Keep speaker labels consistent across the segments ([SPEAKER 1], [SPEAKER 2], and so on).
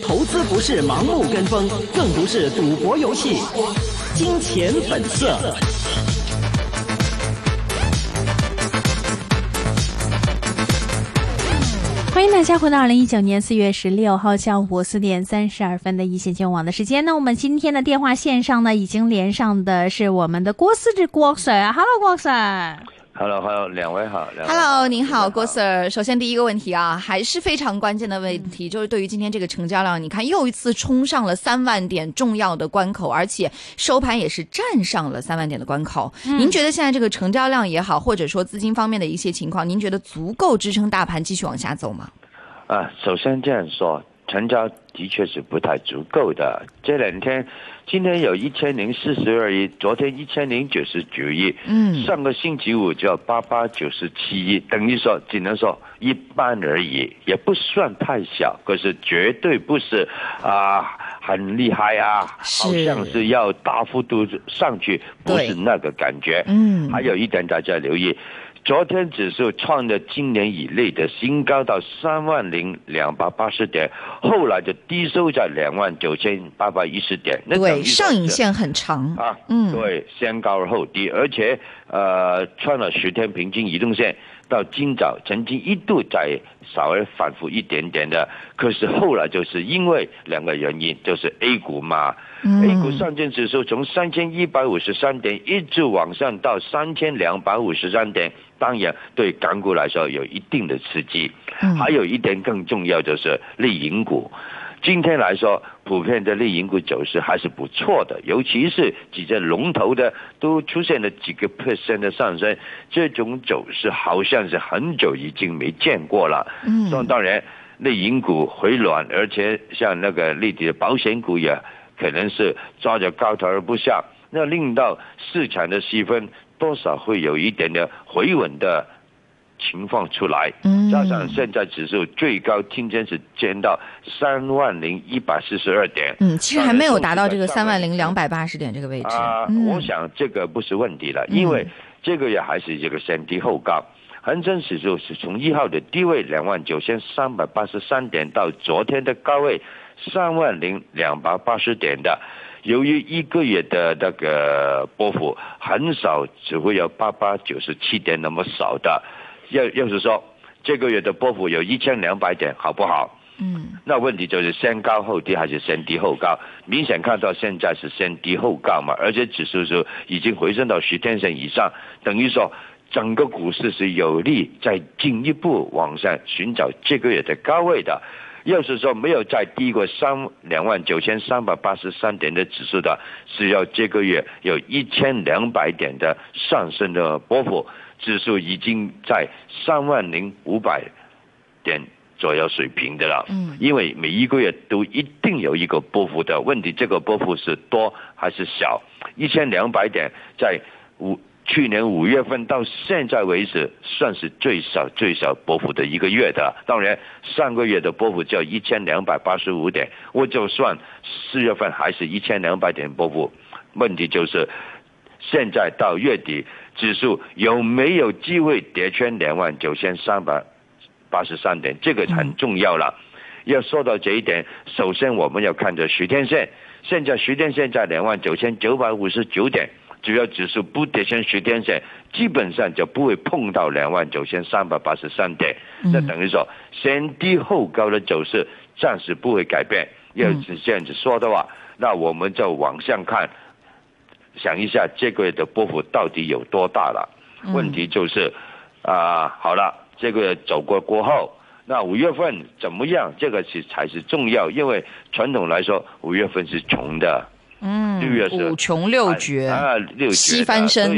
[SPEAKER 1] 投资不是盲目跟风，更不是赌博游戏。金钱本色。
[SPEAKER 2] 欢迎大家回到二零一九年四月十六号下午四点三十二分的一线金融网的时间。那我们今天的电话线上呢，已经连上的是我们的郭思志郭 Sir。Hello，郭 Sir。
[SPEAKER 3] Hello，Hello，两位好。两位
[SPEAKER 4] Hello，您好，郭 Sir。首先第一个问题啊，还是非常关键的问题，就是对于今天这个成交量，你看又一次冲上了三万点重要的关口，而且收盘也是站上了三万点的关口。您觉得现在这个成交量也好，或者说资金方面的一些情况，您觉得足够支撑大盘继续往下走吗？
[SPEAKER 3] 啊，首先这样说，成交的确是不太足够的。这两天，今天有一千零四十二亿，昨天一千零九十九亿，
[SPEAKER 4] 嗯
[SPEAKER 3] 上个星期五就八八九十七亿，等于说只能说一般而已，也不算太小，可是绝对不是啊、很厉害啊，好像是要大幅度上去，不是那个感觉。
[SPEAKER 4] 嗯
[SPEAKER 3] 还有一点大家留意，昨天指数创了今年以内的新高到三万零两百八十点，后来就低收在两万九千八百一十点。那等
[SPEAKER 4] 对，上影线很长。
[SPEAKER 3] 啊，
[SPEAKER 4] 嗯
[SPEAKER 3] 对，先高而后低，而且呃，穿了十天平均移动线，到今早曾经一度在稍微反复一点点的，可是后来就是因为两个原因，就是 A 股嘛、
[SPEAKER 4] 嗯
[SPEAKER 3] a 股上证指数从三千一百五十三点一直往上到三千两百五十三点，当然对港股来说有一定的刺激。
[SPEAKER 4] 嗯
[SPEAKER 3] 还有一点更重要就是利银股。今天来说，普遍的利银股走势还是不错的，尤其是几只龙头的都出现了几个 percent 的上升，这种走势好像是很久已经没见过了。
[SPEAKER 4] 嗯
[SPEAKER 3] 那当然，内银股回暖，而且像那个内地的保险股也可能是抓着高头而不下，那令到市场的气氛多少会有一点点回稳的情况出来。
[SPEAKER 4] 嗯
[SPEAKER 3] 加上现在指数最高今天是见到三万零一百四十二点。
[SPEAKER 4] 嗯，其实还没有达到这个三万零两百八十点这个位置。
[SPEAKER 3] 啊、
[SPEAKER 4] 嗯
[SPEAKER 3] 我想这个不是问题了，
[SPEAKER 4] 嗯
[SPEAKER 3] 因为这个也还是这个先低后高。恒生指数是从一号的低位两万九千三百八十三点到昨天的高位三万零两百八十点的，由于一个月的那个波幅很少，只会有八八九十七点那么少的，要要是说这个月的波幅有一千两百点，好不好？
[SPEAKER 4] 嗯
[SPEAKER 3] 那问题就是先高后低还是先低后高？明显看到现在是先低后高嘛，而且指数是已经回升到十天线以上，等于说整个股市是有利在进一步往上寻找这个月的高位的。要是说没有再低过三两万九千三百八十三点的指数的，是要这个月有一千两百点的上升的波幅，指数已经在三万零五百点左右水平的了。
[SPEAKER 4] 嗯
[SPEAKER 3] 因为每一个月都一定有一个波幅的问题，这个波幅是多还是小？一千两百点在五去年五月份到现在为止，算是最少最少波幅的一个月的。当然，上个月的波幅叫一千两百八十五点，我就算四月份还是一千两百点波幅，问题就是现在到月底，指数有没有机会跌穿两万九千三百八十三点？这个很重要了。要说到这一点，首先我们要看着十天线，现在十天线在两万九千九百五十九点，只要指数不跌穿十天线，基本上就不会碰到两万九千三百八十三点。那等于说先低后高的走势暂时不会改变。要是这样子说的话，那我们就往上看，想一下这个月的波幅到底有多大了？问题就是啊、好了，这个月走过过后。那五月份怎么样？这个是才是重要，因为传统来说，五月份是穷的，
[SPEAKER 4] 嗯
[SPEAKER 3] 六月是
[SPEAKER 4] 五穷六绝。
[SPEAKER 3] 啊，六绝
[SPEAKER 4] 七翻身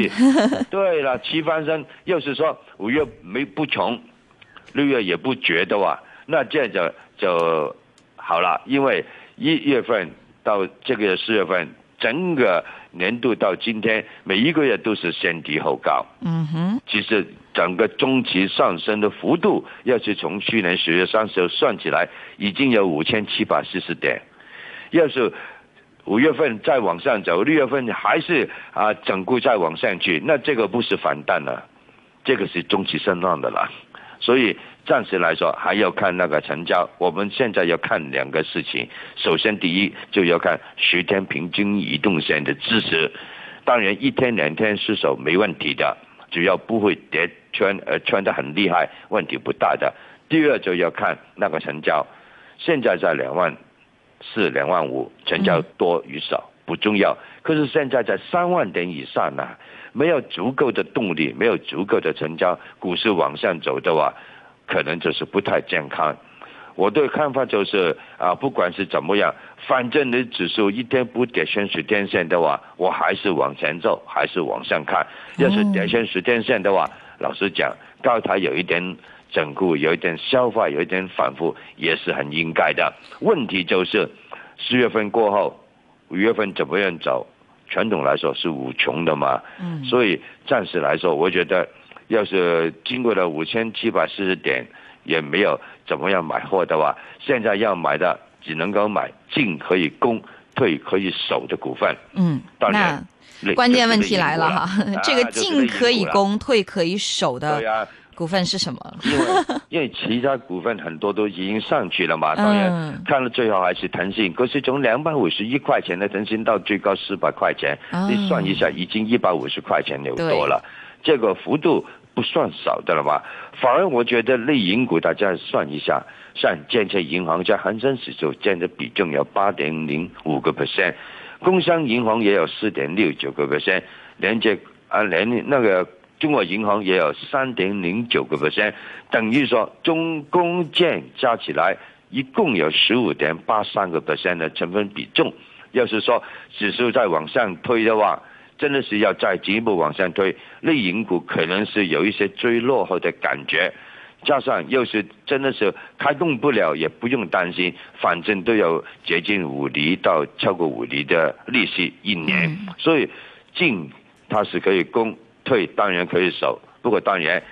[SPEAKER 3] 对了，七翻身。要是说五月没不穷，六月也不绝的话，那这样就就好了。因为一月份到这个月四月份，整个年度到今天，每一个月都是先低后高。
[SPEAKER 4] 嗯哼，
[SPEAKER 3] 其实整个中期上升的幅度，要是从去年十月三十号算起来，已经有五千七百四十点。要是五月份再往上走，六月份还是啊整固再往上去，那这个不是反弹了，这个是中期升浪的了。所以暂时来说还要看那个成交。我们现在要看两个事情，首先第一就要看十天平均移动线的支持，当然一天两天失守没问题的，只要不会跌穿呃穿得很厉害，问题不大的。第二就要看那个成交，现在在两万四、两万五，成交多与少不重要。可是现在在三万点以上呢，没有足够的动力，没有足够的成交，股市往上走的话，可能就是不太健康。我的看法就是啊，不管是怎么样，反正你指数一天不跌穿十天线的话，我还是往前走，还是往上看。要是跌穿十天线的话，老实讲，高台有一点。整固有一点消化，有一点反复，也是很应该的。问题就是四月份过后，五月份怎么样走？传统来说是无穷的嘛。嗯。所以暂时来说，我觉得要是经过了五千七百四十点，也没有怎么样买货的话，现在要买的只能够买进可以攻、退可以守的股份。
[SPEAKER 4] 嗯。
[SPEAKER 3] 当然，
[SPEAKER 4] 关键问题来了哈，这个进可以攻、退可以守的。股份是什么？
[SPEAKER 3] 因为 因为其他股份很多都已经上去了嘛，当然看了最后还是腾讯。可是从两百五十一块钱的腾讯到最高四百块钱，你算一下，已经一百五十块钱有多了，这个幅度不算少的了吧？反而我觉得内银股大家算一下，像建设银行在恒生指数占的比重有八点零五个 percent，工商银行也有四点六九个 percent，连接啊连那个。中国银行也有三点零九个 percent，等于说中工建加起来一共有十五点八三个 percent 的成分比重。要是说指数再往上推的话，真的是要再进一步往上推，内银股可能是有一些追落后的感觉。加上又是真的是开动不了，也不用担心，反正都有接近五厘到超过五厘的利息一年，所以进它是可以供。退当然可以守，不过当然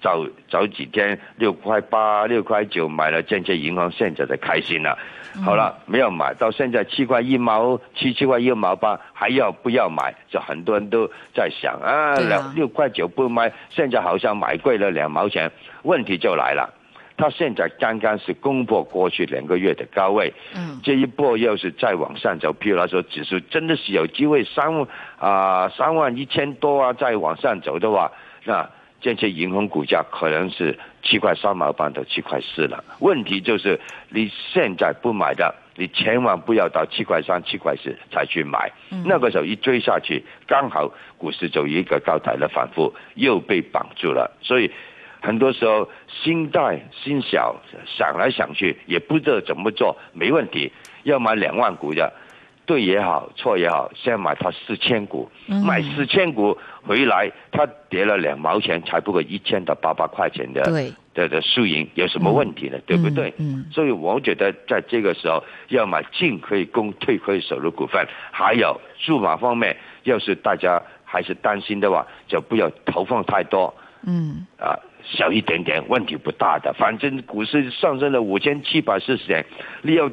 [SPEAKER 3] 早早几天六块八、六块九买了建设银行，现在才开心了。好了，没有买到现在七块一毛七、七块一毛八，还要不要买？就很多人都在想啊，两六块九不买，现在好像买贵了两毛钱。问题就来了，它现在刚刚是攻破过去两个月的高位，嗯，这一波要是再往上走，譬如来说指数真的是有机会三。啊，三万一千多啊，再往上走的话，那这些银行股价可能是七块三毛半到七块四了。问题就是你现在不买的，你千万不要到七块三、七块四才去买。那个时候一追下去，刚好股市就一个高台的反复，又被绑住了。所以很多时候心大心小，想来想去也不知道怎么做，没问题，要买两万股的。对也好，错也好，先买它四千股，买四千股回来，它跌了两毛钱，才不过一千到八百块钱的的的输赢，有什么问题呢？对不对？所以我觉得在这个时候要买进可以攻，退可以守的股份，还有数码方面，要是大家还是担心的话，就不要投放太多。嗯，啊，小一点点，问题不大的。反正股市上升了五千七百四十点，你要。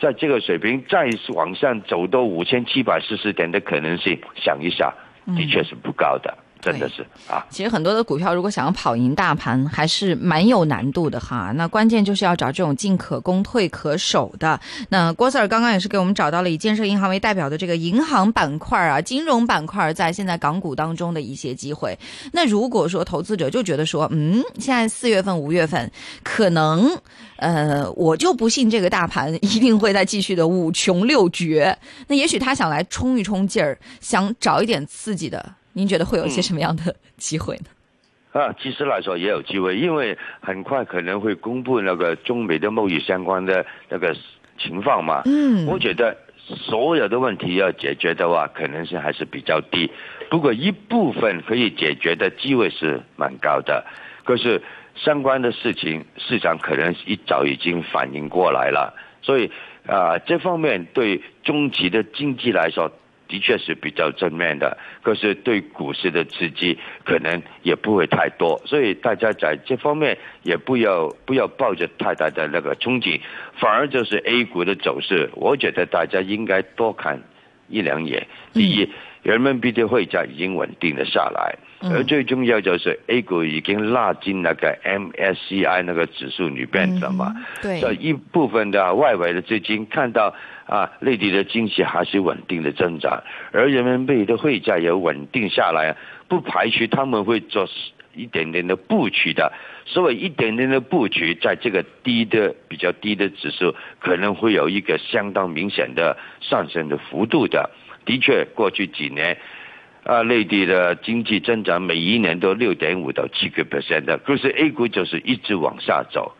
[SPEAKER 3] 在这个水平再往上走到五千七百四十点的可能性，想一下，的确是不高的。真的是啊，
[SPEAKER 4] 其实很多的股票如果想要跑赢大盘，还是蛮有难度的哈。那关键就是要找这种进可攻、退可守的。那郭 Sir 刚刚也是给我们找到了以建设银行为代表的这个银行板块啊、金融板块在现在港股当中的一些机会。那如果说投资者就觉得说，嗯，现在四月份、五月份可能，呃，我就不信这个大盘一定会再继续的五穷六绝。那也许他想来冲一冲劲儿，想找一点刺激的。您觉得会有一些什么样的机会呢？
[SPEAKER 3] 啊，其实来说也有机会，因为很快可能会公布那个中美的贸易相关的那个情况嘛。嗯，我觉得所有的问题要解决的话，可能性还是比较低。不过一部分可以解决的机会是蛮高的。可是相关的事情，市场可能一早已经反应过来了，所以啊，这方面对中期的经济来说。的确是比较正面的，可是对股市的刺激可能也不会太多，所以大家在这方面也不要不要抱着太大的那个憧憬，反而就是 A 股的走势，我觉得大家应该多看一两眼。第一，人民币的汇价已经稳定了下来，
[SPEAKER 4] 嗯
[SPEAKER 3] 而最重要就是 A 股已经拉进那个 MSCI 那个指数里边了嘛。
[SPEAKER 4] 嗯对，
[SPEAKER 3] 这一部分的外围的资金看到啊，内地的经济还是稳定的增长，而人民币的汇价也稳定下来，不排除他们会做一点点的布局的。所以一点点的布局，在这个低的比较低的指数，可能会有一个相当明显的上升的幅度的。的确，过去几年。啊，内地的经济增长每一年都六点五到七个 percent 的，可是 A 股就是一直往下走。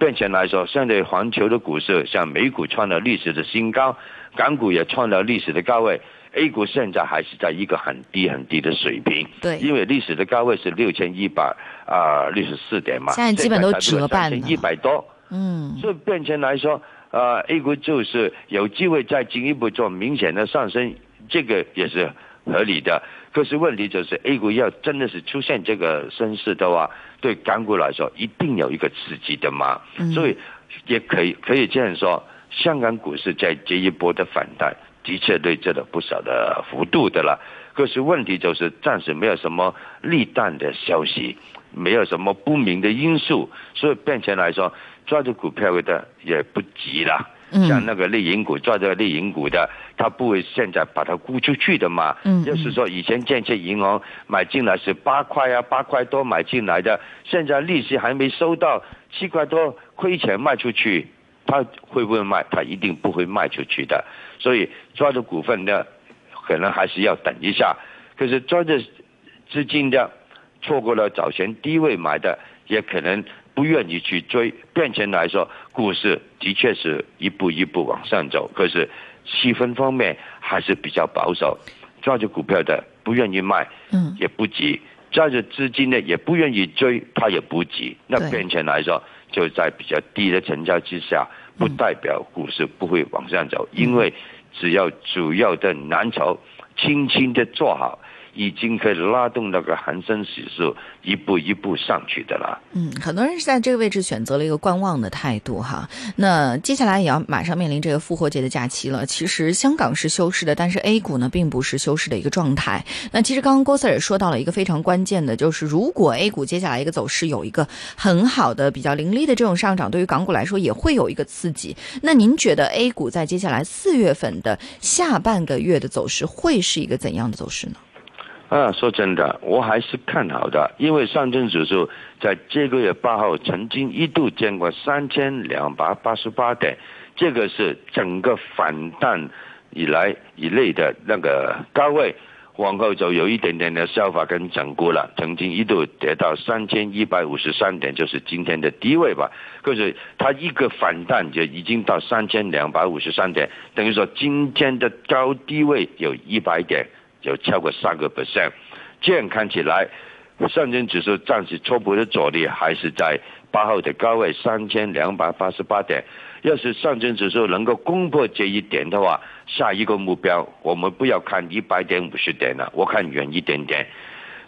[SPEAKER 3] 目前来说，相对环球的股市，像美股创了历史的新高，港股也创了历史的高位，A 股现在还是在一个很低很低的水平。
[SPEAKER 4] 对，
[SPEAKER 3] 因为历史的高位是六千一百啊六十四点嘛，
[SPEAKER 4] 现在基本都折半了
[SPEAKER 3] 一百多。
[SPEAKER 4] 嗯，
[SPEAKER 3] 所以目前来说，呃，A 股就是有机会再进一步做明显的上升，这个也是合理的。可是问题就是，A 股要真的是出现这个升势的话，对港股来说一定有一个刺激的嘛。
[SPEAKER 4] 嗯
[SPEAKER 3] 所以也可以可以这样说，香港股市在这一波的反弹，的确对这了不少的幅度的了。可是问题就是暂时没有什么利淡的消息，没有什么不明的因素，所以变成来说，抓住股票的也不急了。像
[SPEAKER 4] 嗯，
[SPEAKER 3] 那个类银股抓着类银股的，他不会现在把它估出去的嘛。
[SPEAKER 4] 嗯
[SPEAKER 3] 就是说以前建设银行买进来是八块啊，八块多买进来的，现在利息还没收到，七块多亏钱卖出去，他会不会卖？他一定不会卖出去的。所以抓着股份呢，可能还是要等一下。可是抓着资金的，错过了早前低位买的，也可能不愿意去追。目前来说，股市的确是一步一步往上走，可是气氛方面还是比较保守。抓住股票的不愿意卖，
[SPEAKER 4] 嗯，
[SPEAKER 3] 也不急；抓着资金的也不愿意追，他也不急。那
[SPEAKER 4] 对
[SPEAKER 3] 目前来说，就在比较低的成交之下，不代表股市不会往上走，因为只要主要的蓝筹轻轻的做好。已经可以拉动那个恒生指数一步一步上去的了。
[SPEAKER 4] 嗯，很多人是在这个位置选择了一个观望的态度哈。那接下来也要马上面临这个复活节的假期了。其实香港是休市的，但是 A 股呢并不是休市的一个状态。那其实刚刚郭 Sir 也说到了一个非常关键的，就是如果 A 股接下来一个走势有一个很好的、比较凌厉的这种上涨，对于港股来说也会有一个刺激。那您觉得 A 股在接下来四月份的下半个月的走势会是一个怎样的走势呢？
[SPEAKER 3] 啊，说真的，我还是看好的，因为上证指数在这个月八号曾经一度见过三千两百八十八点，这个是整个反弹以来以内的那个高位，往后就有一点点的消化跟整固了，曾经一度跌到三千一百五十三点，就是今天的低位吧。可是它一个反弹就已经到三千两百五十三点，等于说今天的高低位有一百点。有超过三个 percent，这样看起来，上证指数暂时初步的阻力还是在八号的高位三千两百八十八点。要是上证指数能够攻破这一点的话，下一个目标我们不要看一百点五十点了，我看远一点点。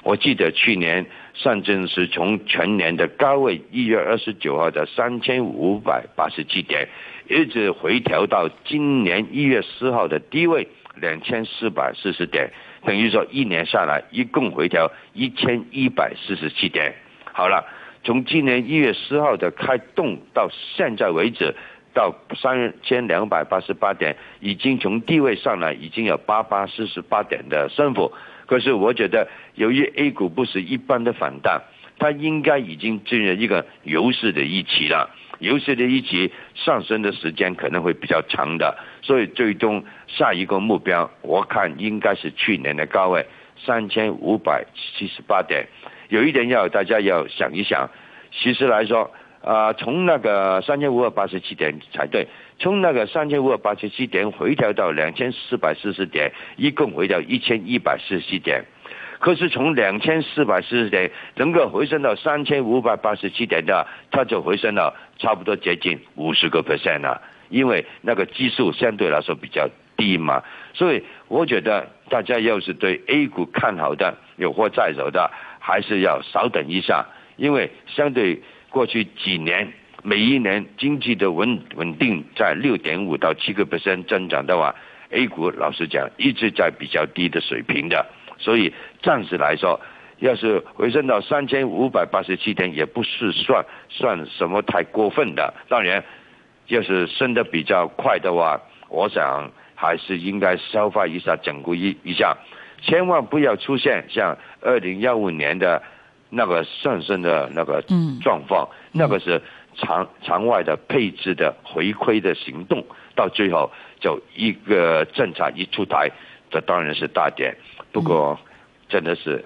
[SPEAKER 3] 我记得去年上证是从全年的高位一月二十九号的三千五百八十七点，一直回调到今年一月四号的低位。两千四百四十点，等于说一年下来一共回调一千一百四十七点。好了，从今年一月四号的开动到现在为止，到三千两百八十八点，已经从低位上来已经有八八四十八点的升幅。可是我觉得，由于 A 股不是一般的反弹，它应该已经进入一个牛市的一期了。牛市的一期上升的时间可能会比较长的，所以最终下一个目标，我看应该是去年的高位三千五百七十八点。有一点要大家要想一想，其实来说，啊、从那个三千五百八十七点才对，从那个三千五百八十七点回调到两千四百四十点，一共回调一千一百四十七点。可是从两千四百四十点能够回升到三千五百八十七点的，它就回升了差不多接近五十个 percent 了，因为那个基数相对来说比较低嘛，所以我觉得大家要是对 A 股看好的有货在手的，还是要稍等一下，因为相对过去几年每一年经济的稳稳定在六点五到七个 percent 增长的话 A 股老实讲一直在比较低的水平的，所以暂时来说，要是回升到三千五百八十七点，也不是算算什么太过分的。当然，要是升得比较快的话，我想还是应该消化一下、整固一一下，千万不要出现像二零幺五年的那个上升的那个状况，那个是场场外的配置的回馈的行动，到最后就一个政策一出台，这当然是大点。不过真的是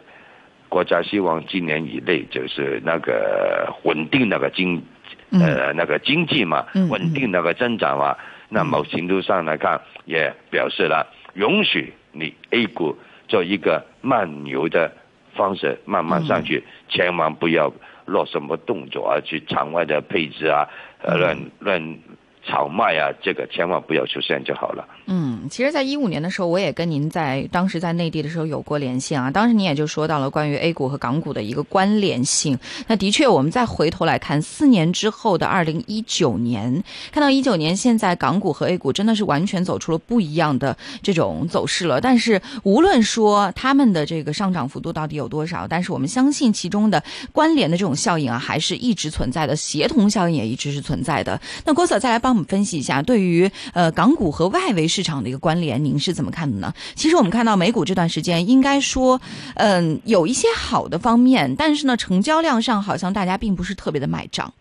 [SPEAKER 3] 国家希望今年以内就是那个稳定那个经呃那个经济嘛，稳定那个增长嘛。那某程度上来看，也表示了允许你 A 股做一个慢牛的方式慢慢上去，千万不要落什么动作啊，去场外的配置啊，呃乱乱。炒卖啊，这个千万不要出现就好了。
[SPEAKER 4] 嗯，其实，在一五年的时候，我也跟您在当时在内地的时候有过连线啊。当时您也就说到了关于 A 股和港股的一个关联性。那的确，我们再回头来看四年之后的二零一九年，看到一九年现在港股和 A 股真的是完全走出了不一样的这种走势了。但是，无论说他们的这个上涨幅度到底有多少，但是我们相信其中的关联的这种效应啊，还是一直存在的，协同效应也一直是存在的。那郭 Sir 再来帮。我们分析一下，对于呃港股和外围市场的一个关联，您是怎么看的呢？其实我们看到美股这段时间，应该说，嗯，有一些好的方面，但是呢，成交量上好像大家并不是特别的买账。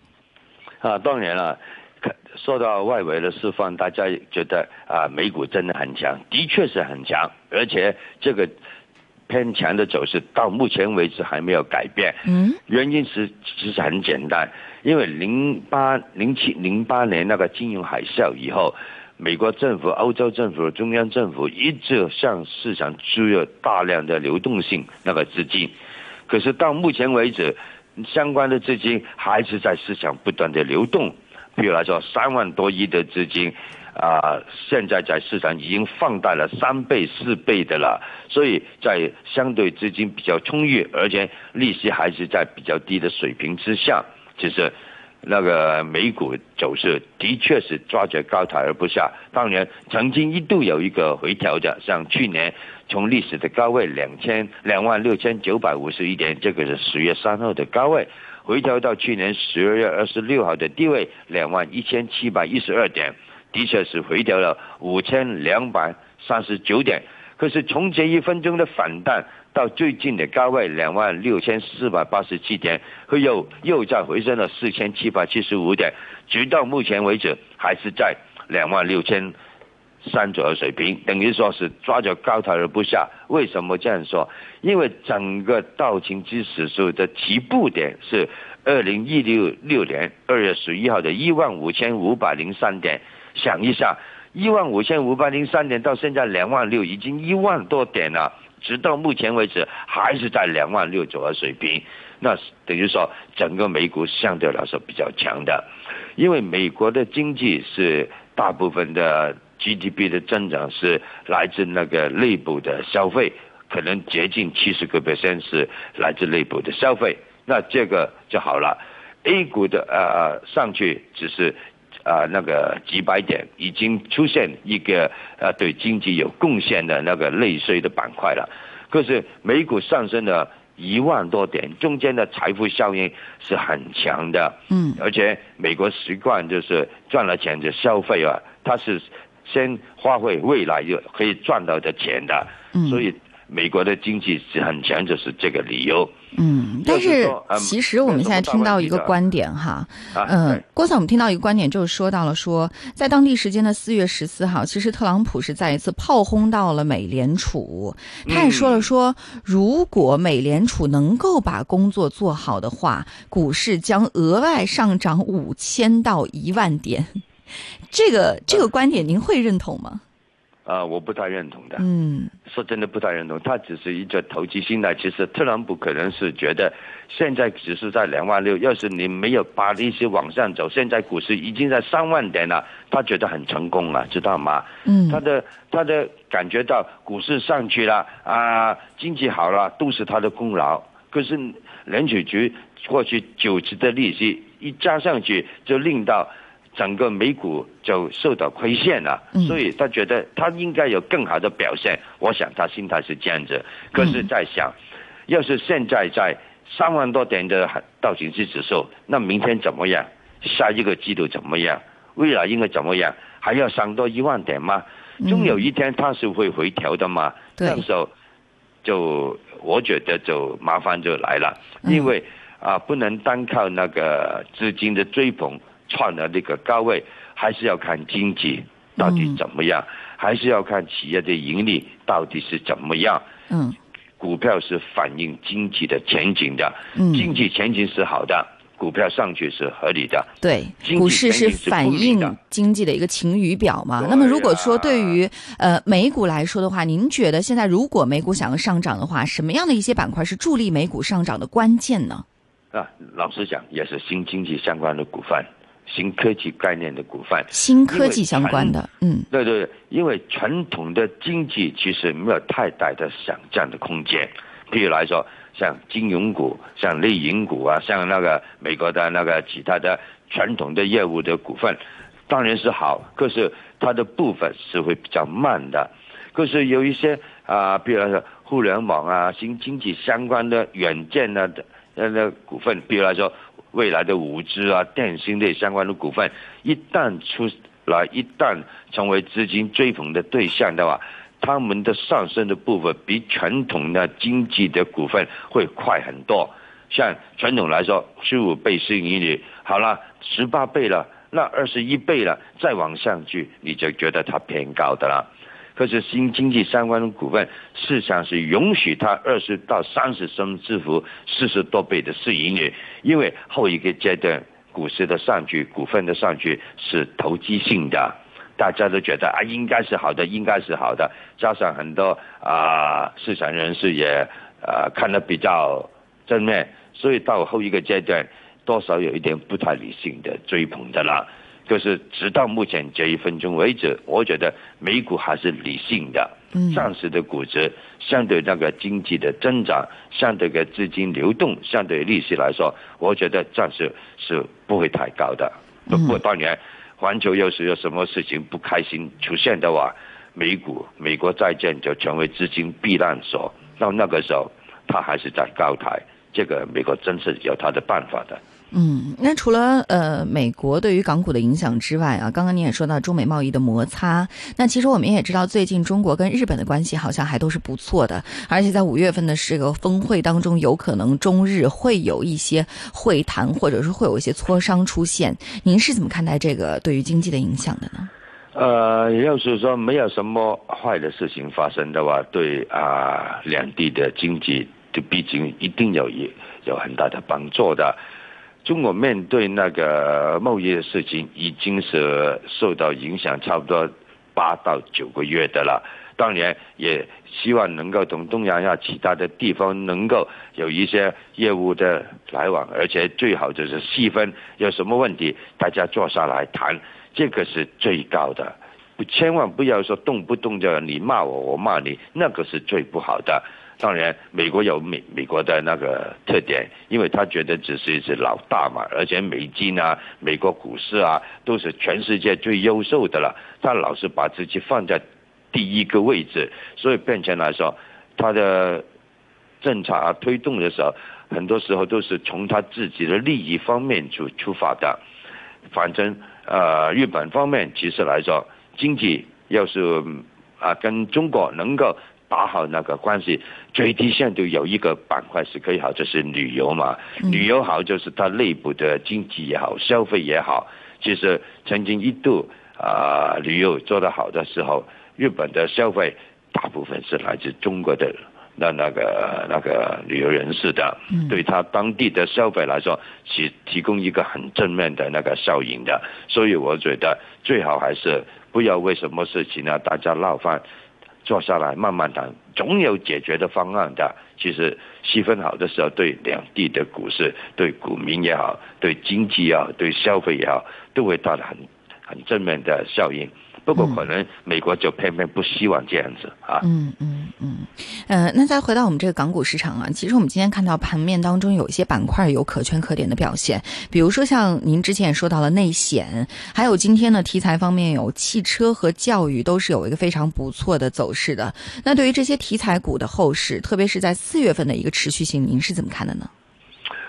[SPEAKER 3] 啊，当然了，说到外围的释放，大家觉得啊，美股真的很强，的确是很强，而且这个偏强的走势到目前为止还没有改变。
[SPEAKER 4] 嗯，
[SPEAKER 3] 原因是其实很简单。因为零八、零七、零八年那个金融海啸以后，美国政府、欧洲政府、中央政府一直向市场注入大量的流动性那个资金，可是到目前为止，相关的资金还是在市场不断的流动。比如来说，三万多亿的资金，啊，现在在市场已经放大了三倍、四倍的了，所以在相对资金比较充裕，而且利息还是在比较低的水平之下。就是那个美股走势的确是抓着高台而不下，当然曾经一度有一个回调的，像去年从历史的高位两千两万六千九百五十一点，这个是十月三号的高位，回调到去年十二月二十六号的低位两万一千七百一十二点，的确是回调了五千两百三十九点，可是从这一分钟的反弹。到最近的高位两万六千四百八十七点，又又再回升了四千七百七十五点，直到目前为止还是在两万六千三左右水平，等于说是抓着高台而不下。为什么这样说？因为整个道琼斯指数的起步点是二零一六六年二月十一号的一万五千五百零三点，想一下，一万五千五百零三点到现在两万六，已经一万多点了。直到目前为止还是在两万六左右水平，那等于说整个美股相对来说比较强的，因为美国的经济是大部分的 GDP 的增长是来自那个内部的消费，可能接近七十个 percent 是来自内部的消费，那这个就好了。A 股的呃上去只是。啊，那个几百点已经出现一个呃对经济有贡献的那个类似的板块了。可是美股上升了一万多点，中间的财富效应是很强的。
[SPEAKER 4] 嗯，
[SPEAKER 3] 而且美国习惯就是赚了钱就消费啊，它是先花费未来就可以赚到的钱的。
[SPEAKER 4] 嗯，
[SPEAKER 3] 所以美国的经济是很强，就是这个理由。
[SPEAKER 4] 嗯，但是其实我们现在听到一个观点哈，嗯，郭总，我们听到一个观点，就是说到了说，在当地时间的四月十四号，其实特朗普是再一次炮轰到了美联储，他也说了说，如果美联储能够把工作做好的话，股市将额外上涨五千到一万点，这个这个观点您会认同吗？
[SPEAKER 3] 啊，我不太认同的。
[SPEAKER 4] 嗯，
[SPEAKER 3] 说真的不太认同，他只是一个投机心态。其实特朗普可能是觉得，现在只是在两万六，要是你没有把利息往上走，现在股市已经在三万点了，他觉得很成功了，知道吗？
[SPEAKER 4] 嗯，
[SPEAKER 3] 他的他的感觉到股市上去了啊，经济好了，都是他的功劳。可是联储局过去九次的利息一加上去，就令到整个美股就受到亏欠了，
[SPEAKER 4] 嗯
[SPEAKER 3] 所以他觉得他应该有更好的表现。我想他心态是这样子，可是在想，要是现在在三万多点的道琼斯指数，那明天怎么样？下一个季度怎么样？未来应该怎么样？还要上多一万点吗？终有一天它是会回调的嘛？
[SPEAKER 4] 对
[SPEAKER 3] 那时候就我觉得就麻烦就来了，
[SPEAKER 4] 嗯
[SPEAKER 3] 因为啊不能单靠那个资金的追捧创了这个高位，还是要看经济到底怎么样，还是要看企业的盈利到底是怎么样。
[SPEAKER 4] 嗯
[SPEAKER 3] 股票是反映经济的前景的，
[SPEAKER 4] 嗯，
[SPEAKER 3] 经济前景是好的，股票上去是合理的。
[SPEAKER 4] 对，股市是反映经济的一个晴雨表嘛。
[SPEAKER 3] 对
[SPEAKER 4] 那么如果说对于呃美股来说的话，您觉得现在如果美股想要上涨的话，什么样的一些板块是助力美股上涨的关键呢？
[SPEAKER 3] 啊，老实讲，也是新经济相关的股份、新科技概念的股份。
[SPEAKER 4] 新科技相关的，嗯
[SPEAKER 3] 对对，对因为传统的经济其实没有太大的想象的空间。譬如来说，像金融股、像内银股啊，像那个美国的那个其他的传统的业务的股份，当然是好，可是它的部分是会比较慢的。可是有一些啊，比如说互联网啊、新经济相关的软件啊的那那股份，比如来说未来的五 G 啊、电信类相关的股份，一旦出来，一旦成为资金追捧的对象的话，他们的上升的部分比传统的经济的股份会快很多。像传统来说，十五倍市盈率，好了，十八倍了，那二十一倍了，再往上去，你就觉得它偏高的了。可是新经济相关的股份，市场是允许它二十到三十升至乎四十多倍的市盈率，因为后一个阶段股市的上去，股份的上去是投机性的，大家都觉得啊应该是好的，应该是好的，加上很多啊、市场人士也啊看得比较正面，所以到后一个阶段，多少有一点不太理性的追捧的了。就是直到目前这一分钟为止，我觉得美股还是理性的，
[SPEAKER 4] 嗯
[SPEAKER 3] 上市的估值相对那个经济的增长，相对个资金流动，相对利息来说，我觉得暂时是不会太高的。不过当然，环球要是有什么事情不开心出现的话，美股美国债券就成为资金避难所。到那个时候，它还是在高台，这个美国真是有它的办法的。
[SPEAKER 4] 嗯，那除了呃美国对于港股的影响之外啊，刚刚您也说到中美贸易的摩擦，那其实我们也知道，最近中国跟日本的关系好像还都是不错的，而且在五月份的这个峰会当中，有可能中日会有一些会谈，或者是会有一些磋商出现。您是怎么看待这个对于经济的影响的呢？
[SPEAKER 3] 呃，要是说没有什么坏的事情发生的话，对啊、两地的经济，就毕竟一定有有有很大的帮助的。中国面对那个贸易的事情，已经是受到影响，差不多八到九个月的了。当然，也希望能够同东南亚其他的地方能够有一些业务的来往，而且最好就是细分有什么问题，大家坐下来谈，这个是最高的。千万不要说动不动就你骂我，我骂你，那个是最不好的。当然，美国有美美国的那个特点，因为他觉得只是一只老大嘛，而且美金啊、美国股市啊都是全世界最优秀的了，他老是把自己放在第一个位置，所以变成来说，他的政策啊推动的时候，很多时候都是从他自己的利益方面出出发的。反正呃，日本方面其实来说，经济要是啊跟中国能够打好那个关系，最低限度有一个板块是可以好，就是旅游嘛。
[SPEAKER 4] 嗯
[SPEAKER 3] 旅游好就是它内部的经济也好，消费也好。其实曾经一度啊、旅游做得好的时候，日本的消费大部分是来自中国的那那个那个旅游人士的，
[SPEAKER 4] 嗯
[SPEAKER 3] 对他当地的消费来说，是提供一个很正面的那个效应的。所以我觉得最好还是不要为什么事情呢，大家闹翻，坐下来慢慢谈，总有解决的方案的。其实细分好的时候，对两地的股市、对股民也好，对经济也好，对消费也好，都会带来很很正面的效应。不过可能美国就偏偏不希望这样子啊。
[SPEAKER 4] 嗯嗯嗯，呃，那再回到我们这个港股市场啊，其实我们今天看到盘面当中有一些板块有可圈可点的表现，比如说像您之前也说到了内险，还有今天的题材方面有汽车和教育都是有一个非常不错的走势的。那对于这些题材股的后市，特别是在四月份的一个持续性，您是怎么看的呢？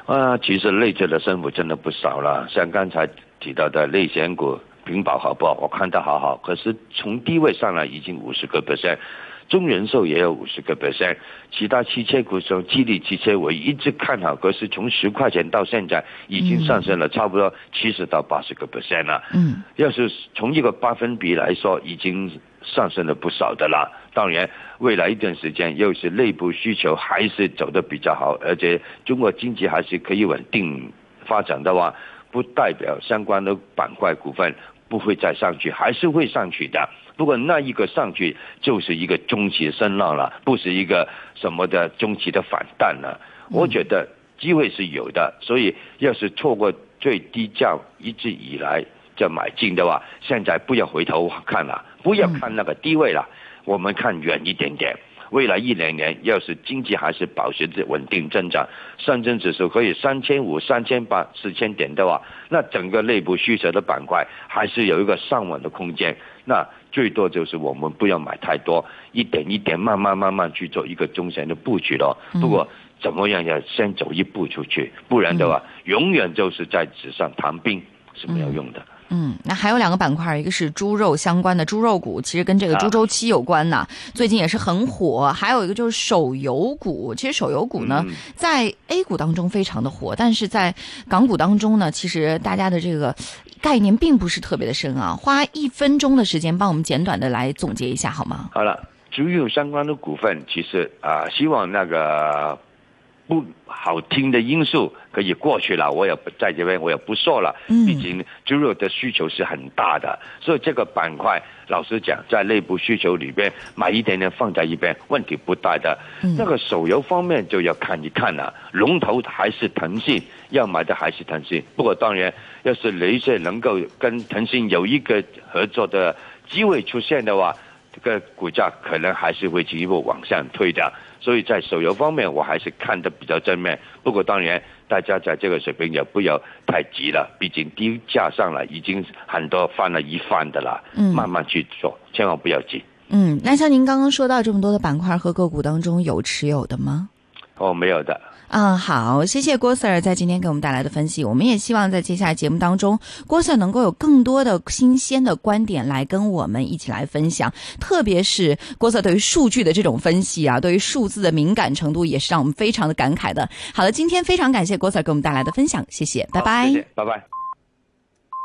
[SPEAKER 3] 啊，其实内资的升幅真的不少了，像刚才提到的内险股。平保好不好？我看它好好，可是从低位上来已经五十个 percent，中人寿也有五十个 percent，其他汽车股中，吉利汽车我一直看好，可是从十块钱到现在已经上升了差不多七十到八十个 percent 了。
[SPEAKER 4] 嗯，
[SPEAKER 3] 要是从一个百分比来说，已经上升了不少的啦。当然，未来一段时间又是内部需求还是走的比较好，而且中国经济还是可以稳定发展的话，不代表相关的板块股份。不会再上去，还是会上去的。不过那一个上去就是一个中期的升浪了，不是一个什么的中期的反弹了。我觉得机会是有的，所以要是错过最低价一直以来在买进的话，现在不要回头看了，不要看那个低位了，我们看远一点点。未来一两年，要是经济还是保持着稳定增长，上证指数可以三千五、三千八、四千点的话，那整个内部需求的板块还是有一个上稳的空间。那最多就是我们不要买太多，一点一点慢慢慢慢去做一个中线的布局咯。不过怎么样要先走一步出去，不然的话，永远就是在纸上谈兵是没有用的。
[SPEAKER 4] 嗯，那还有两个板块，一个是猪肉相关的猪肉股，其实跟这个猪周期有关呐，最近也是很火。还有一个就是手游股，其实手游股呢，在 A 股当中非常的火，但是在港股当中呢，其实大家的这个概念并不是特别的深啊。花一分钟的时间，帮我们简短的来总结一下好吗？
[SPEAKER 3] 好了，猪肉相关的股份，其实啊，希望那个。不好听的因素可以过去了，我也不在这边，我也不说了。毕竟猪肉的需求是很大的，所以这个板块，老实讲，在内部需求里边买一点点放在一边，问题不大的。那个手游方面就要看一看了，龙头还是腾讯，要买的还是腾讯。不过当然，要是雷射能够跟腾讯有一个合作的机会出现的话，这个股价可能还是会进一步往上推的。所以在手游方面，我还是看的比较正面。不过当然，大家在这个水平也不要太急了，毕竟低价上来已经很多翻了一番的了。嗯，慢慢去做，千万不要急。
[SPEAKER 4] 嗯，那像您刚刚说到这么多的板块和个股当中，有持有的吗？
[SPEAKER 3] 哦，没有的。
[SPEAKER 4] 嗯，好，谢谢郭 Sir 在今天给我们带来的分析。我们也希望在接下来节目当中，郭 Sir 能够有更多的新鲜的观点来跟我们一起来分享。特别是郭 Sir 对于数据的这种分析啊，对于数字的敏感程度，也是让我们非常的感慨的。好了，今天非常感谢郭 Sir 给我们带来的分享，谢谢，拜拜，
[SPEAKER 3] 拜拜。